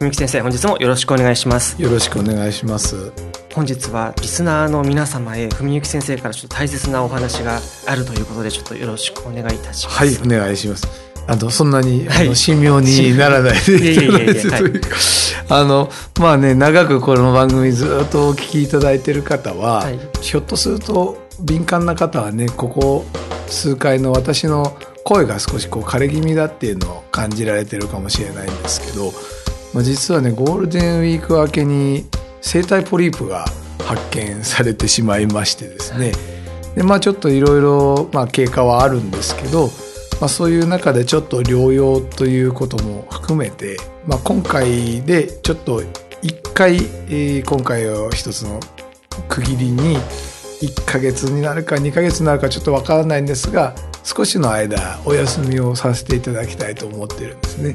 文幸先生本日もよろしくお願いします。よろしくお願いします。本日はリスナーの皆様へ文幸先生からちょっと大切なお話があるということでちょっとよろしくお願いいたします。はいお願いします。あのそんなに、はい、あの神妙にならないでいただいてというか あのまあね長くこの番組ずっとお聞きいただいてる方は、はい、ひょっとすると敏感な方はねここ数回の私の声が少しこう枯れ気味だっていうのを感じられてるかもしれないんですけど、まあ、実はねゴールデンウィーク明けに生体ポリープが発見されてしまいましてですねでまあちょっといろいろ経過はあるんですけど、まあ、そういう中でちょっと療養ということも含めて、まあ、今回でちょっと一回、えー、今回を一つの区切りに1ヶ月になるか2ヶ月になるかちょっとわからないんですが少しの間お休みをさせていただきたいと思ってるんですね。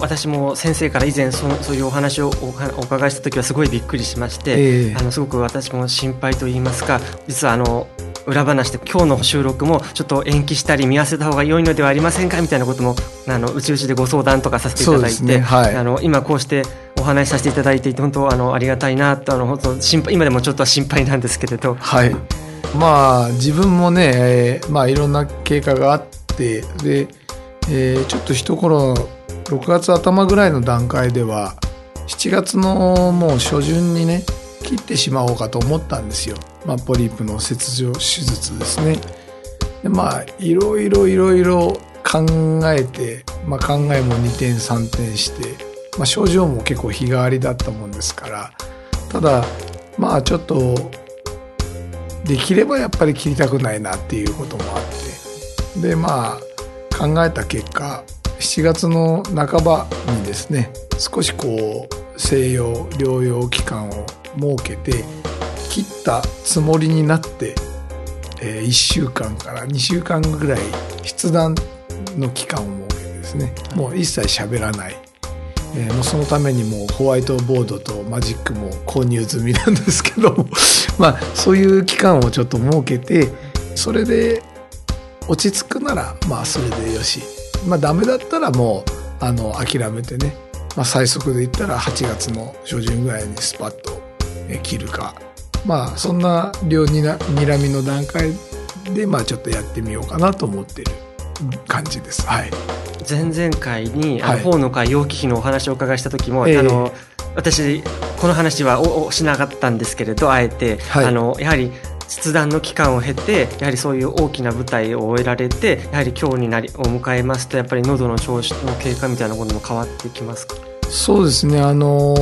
私も先生から以前そそういうお話をお伺いした時はすごいびっくりしまして、えー、あのすごく私も心配と言いますか実はあの裏話で今日の収録もちょっと延期したり見合わせた方が良いのではありませんかみたいなこともあのうちうちでご相談とかさせていただいて、ね。はい、あの今こうしてお話しさせていただいていて本当あのありがたいなとあの本当心配今でもちょっと心配なんですけれど。はい。まあ自分もね、えー、まあいろんな経過があってで、えー、ちょっと一頃6月頭ぐらいの段階では7月のもう初旬にね切ってしまおうかと思ったんですよ、まあ、ポリープの切除手術ですね。でまあいろいろいろいろ考えて、まあ、考えも2点3点して、まあ、症状も結構日替わりだったもんですからただまあちょっとできればやっぱり切りたくないなっていうこともあってでまあ考えた結果7月の半ばにですね少しこう静養療養期間を設けて切ったつもりになって、えー、1週間から2週間ぐらい筆談の期間を設けてですねもう一切喋らない、えー、もうそのためにもうホワイトボードとマジックも購入済みなんですけど まあそういう期間をちょっと設けてそれで落ち着くならまあそれでよし。まあダメだったらもうあの諦めてね、まあ、最速で言ったら8月の初旬ぐらいにスパッと切るか。まあそんな量にらみの段階でまあちょっとやってみようかなと思ってる感じです。はい、前々回にあの、法の会容器費のお話をお伺いした時も、えー、あの私この話はおしなかったんですけれどあえて、はい、あのやはり出談の期間を経てやはりそういう大きな舞台を終えられてやはり今日になりを迎えますとやっぱり喉の調子の経過みたいなものも変わってきますか？そうですね。あの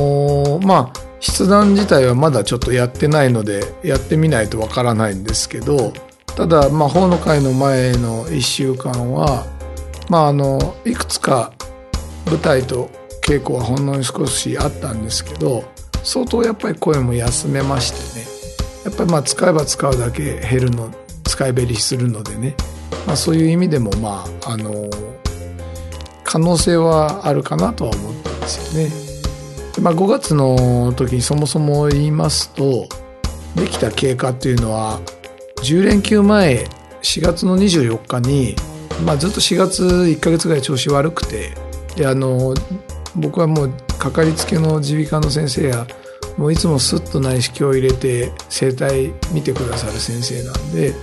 ー、まあ筆談自体はまだちょっとやってないのでやってみないとわからないんですけどただまあ法の会の前の1週間はまああのいくつか舞台と稽古はほんの少しあったんですけど相当やっぱり声も休めましてね。やっぱりまあ使えば使うだけ減るの使い減りするのでね、まあ、そういう意味でもまああの可能性はあるかなとは思ってるんですよね。まあ、5月の時にそもそも言いますとできた経過っていうのは10連休前4月の24日に、まあ、ずっと4月1か月ぐらい調子悪くてであの僕はもうかかりつけの耳鼻科の先生やもういつもスッと内視鏡を入れて生体見てくださる先生なんで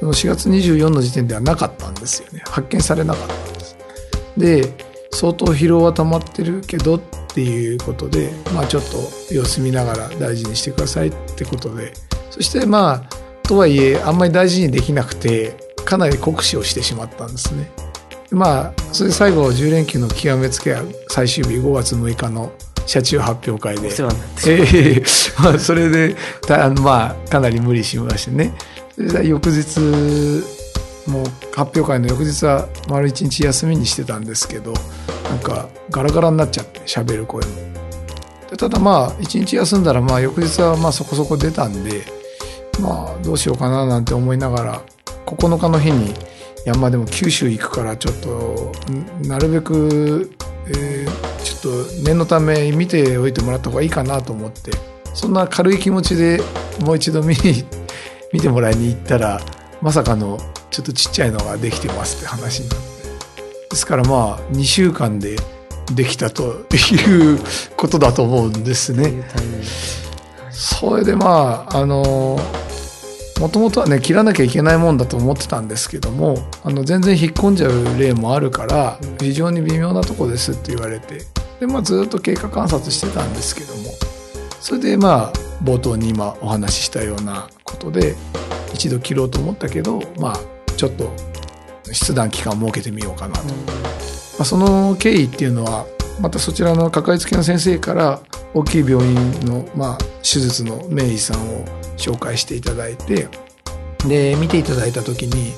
その4月24の時点ではなかったんですよね発見されなかったんです。で相当疲労は溜まってるけどっていうことで、まあ、ちょっと様子見ながら大事にしてくださいってことでそしてまあとはいえあんまり大事にできなくてかなり酷使をしてしまったんですね。まあそれで最後10連休の極めつけは最終日5月6日の車中発表会で、えー、まあ、それでまあかなり無理しましてね。翌日もう発表会の翌日は丸一日休みにしてたんですけどなんかガラガラになっちゃって喋る声も。でただまあ一日休んだらまあ翌日はまあそこそこ出たんでまあどうしようかななんて思いながら9日の日にいやまあでも九州行くからちょっとなるべく、えー、と念のため見ておいてもらった方がいいかなと思ってそんな軽い気持ちでもう一度見に 見てもらいに行ったらまさかのちょっとちっちゃいのができてますって話になって。ですからまあ2週間でできたということだと思うんですね。それでまああのもともとはね切らなきゃいけないもんだと思ってたんですけどもあの全然引っ込んじゃう例もあるから非常に微妙なとこですって言われてで、まあ、ずっと経過観察してたんですけども。それでまあ冒頭に今お話ししたようなことで一度切ろうと思ったけどまあちょっと出談期間を設けてみようかなと、まあ、その経緯っていうのはまたそちらのかかりつけの先生から大きい病院の、まあ、手術の名医さんを紹介していただいてで見ていただいた時に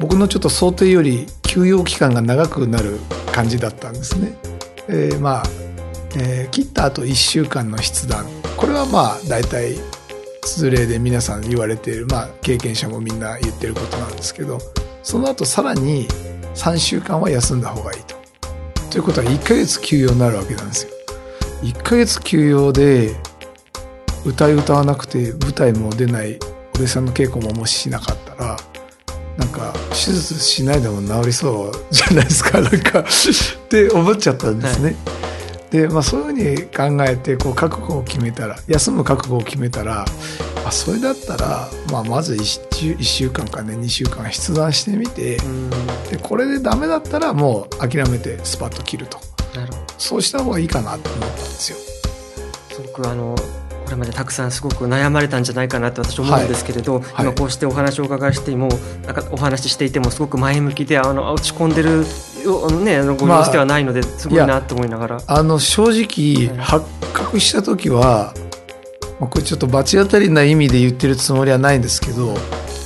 僕のちょっと想定より休養期間が長くなる感じだったんですね。えー、まあ、えー、切った後1週間の筆談これはまあ大体通例で皆さん言われている、まあ、経験者もみんな言ってることなんですけどその後さらに3週間は休んだ方がいいと。ということは1ヶ月休養になるわけなんですよ。1ヶ月休養で歌い歌わなくて舞台も出ないお弟子さんの稽古ももししなかったらなんか手術しないでも治りそうじゃないですか？なんかって思っちゃったんですね。はい、でまあそういうふうに考えてこう覚悟を決めたら休む覚悟を決めたらあそれだったら、まあ、まず 1, 1週間かね2週間筆談してみてでこれでダメだったらもう諦めてスパッと切ると。そうした方がいいかなと思ったんですよ。すごくあのこれまでたくさんすごく悩まれたんじゃないかなって私思うんですけれど、はい、今こうしてお話をお伺いしてもなんかお話ししていてもすごく前向きであの落ち込んでるね、あのご様子ではないので、すごいなと思いながら。あの正直、発覚した時は、まあ、これちょっと罰当たりな意味で言ってるつもりはないんですけど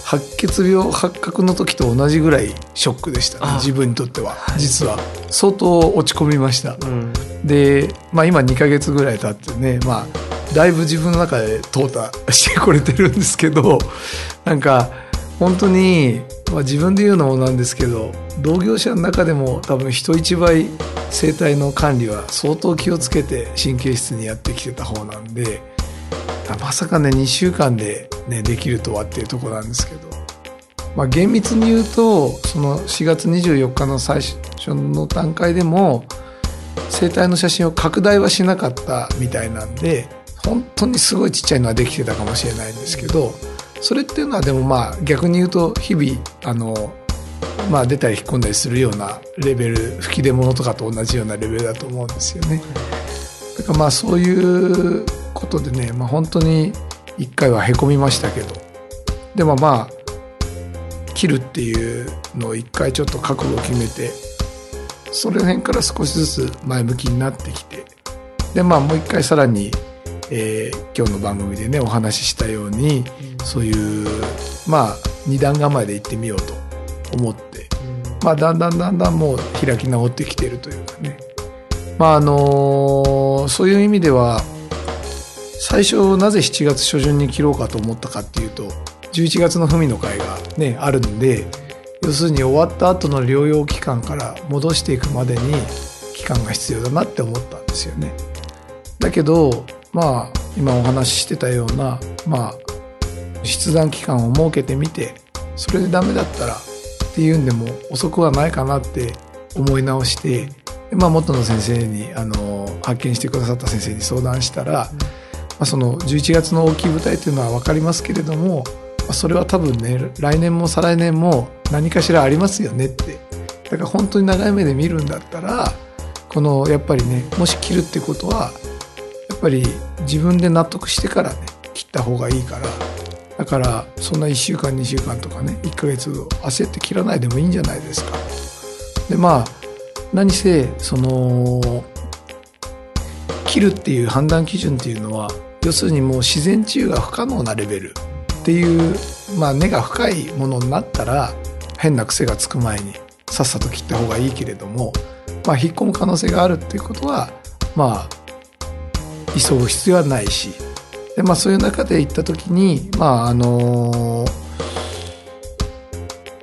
白血病発覚の時と同じぐらいショックでしたね自分にとっては、はい、実は。相当落ち込みました、うん、で、まあ、今2か月ぐらい経ってね、まあ、だいぶ自分の中で淘汰してこれてるんですけどなんか本当に、まあ、自分で言うのもなんですけど同業者の中でも多分人一倍生態の管理は相当気をつけて神経質にやってきてた方なんでまさかね2週間で、ね、できるとはっていうとこなんですけど、まあ、厳密に言うとその4月24日の最初の段階でも生体の写真を拡大はしなかったみたいなんで本当にすごいちっちゃいのはできてたかもしれないんですけどそれっていうのはでもまあ逆に言うと日々あのまあ出たり引っ込んだりするようなレベル吹き出物とかと同じようなレベルだと思うんですよね。だからまあそういうことでね、まあ、本当に一回はへこみましたけどでもまあ切るっていうのを一回ちょっと覚悟を決めてそれ辺から少しずつ前向きになってきてでまあもう一回さらにえー、今日の番組でねお話ししたように、そういうまあ二段構えで行ってみようと思って、まあだんだんだんだんもう開き直ってきてるというかね。まああのー、そういう意味では最初なぜ7月初旬に切ろうかと思ったかっていうと11月の文の会がねあるんで要するに終わった後の療養期間から戻していくまでに期間が必要だなって思ったんですよね。だけどまあ今お話ししてたようなまあ筆談期間を設けてみてそれでダメだったらっていうんでも遅くはないかなって思い直してまあ、元の先生にあの発見してくださった先生に相談したら、まあ、その11月の大きい舞台というのは分かりますけれども、まあ、それは多分ね来年も再来年も何かしらありますよねってだから本当に長い目で見るんだったらこのやっぱりねもし切るってことはやっぱり自分で納得してからね切った方がいいからだからそんな1週間2週間とかね1ヶ月焦って切らないでもいいんじゃないですか。でまあ何せその切るっていう判断基準っていうのは要するにもう自然治癒が不可能なレベルっていうまあ根が深いものになったら変な癖がつく前にさっさと切った方がいいけれども、まあ、引っ込む可能性があるっていうことはまあ急ぐ必要はないしで、まあ、そういう中で行った時にまああの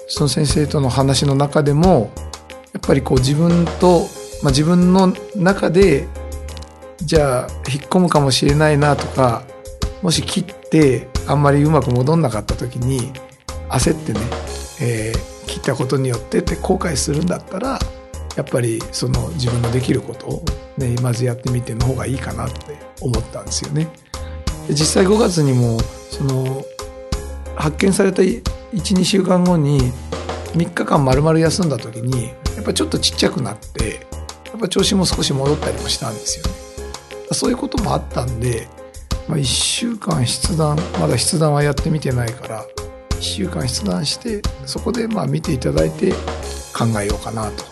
その先生との話の中でもやっぱりこう自分と、まあ、自分の中でじゃあ引っ込むかもしれないなとかもし切ってあんまりうまく戻んなかった時に焦ってね、えー、切ったことによってって後悔するんだったらやっぱりその自分のできることを、ね、まずやってみての方がいいかなって思ったんですよね。で実際5月にもその発見された12週間後に3日間丸々休んだ時にやっぱちょっとちっちゃくなってやっぱ調子も少し戻ったりもしたんですよね。そういうこともあったんで、まあ、1週間筆談まだ筆談はやってみてないから1週間筆談してそこでまあ見ていただいて考えようかなと。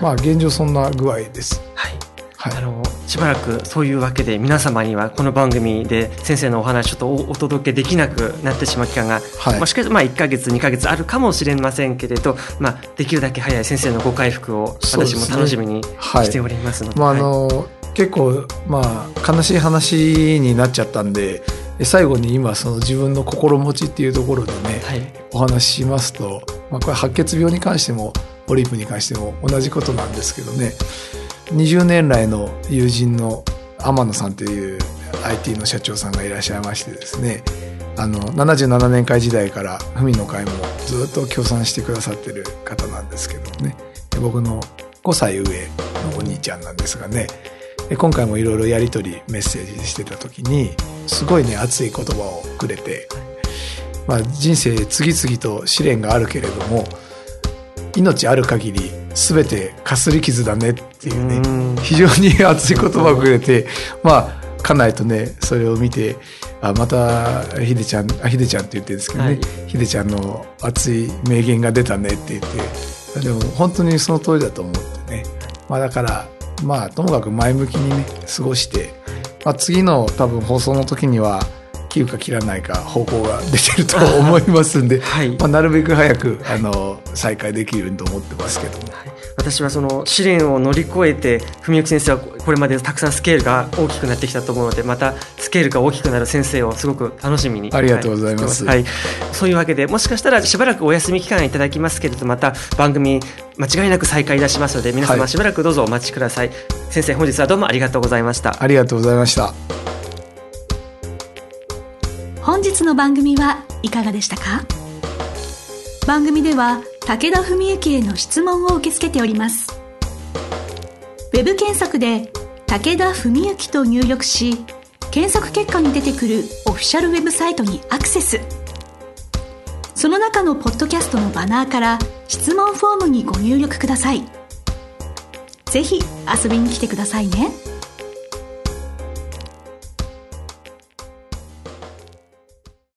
まあ現状そんな具合です。はい。はい、あのしばらくそういうわけで皆様にはこの番組で先生のお話ちょっとお届けできなくなってしまう期間が、はい、もしかしたらまあ1か月2か月あるかもしれませんけれど、まあ、できるだけ早い先生のご回復を私も楽しみにしておりますので。でねはい、まああの結構まあ悲しい話になっちゃったんで最後に今その自分の心持ちっていうところでね、はい、お話ししますと、まあ、これ白血病に関してもポリープに関しても同じことなんですけどね。20年来の友人の天野さんという IT の社長さんがいらっしゃいましてですね。あの77年会時代から文の会もずっと協賛してくださってる方なんですけどね。僕の5歳上のお兄ちゃんなんですがね今回もいろいろやり取りメッセージしてた時にすごいね熱い言葉をくれて、まあ、人生次々と試練があるけれども命ある限り全てかすり傷だねっていうね非常に熱い言葉をくれてまあ家内とねそれを見てあまたひでちゃんあひでちゃんって言ってるんですけどね、はい、ひでちゃんの熱い名言が出たねって言ってでも本当にその通りだと思ってね、まあ、だからまあともかく前向きにね過ごして、まあ、次の多分放送の時には切るか切らないか方向が出てると思いますんで、はい、まあ、なるべく早くあの再開できるようにと思ってますけども。はい私はその試練を乗り越えて文幸先生はこれまでたくさんスケールが大きくなってきたと思うのでまたスケールが大きくなる先生をすごく楽しみにありがとうございます、はい、そういうわけでもしかしたらしばらくお休み期間いただきますけれどまた番組間違いなく再開いたしますので皆様しばらくどうぞお待ちください、はい、先生本日はどうもありがとうございました。ありがとうございました。本日の番組はいかがでしたか？番組では武田文幸への質問を受け付けております。ウェブ検索で武田文幸と入力し、検索結果に出てくるオフィシャルウェブサイトにアクセス。その中のポッドキャストのバナーから質問フォームにご入力ください。ぜひ遊びに来てくださいね。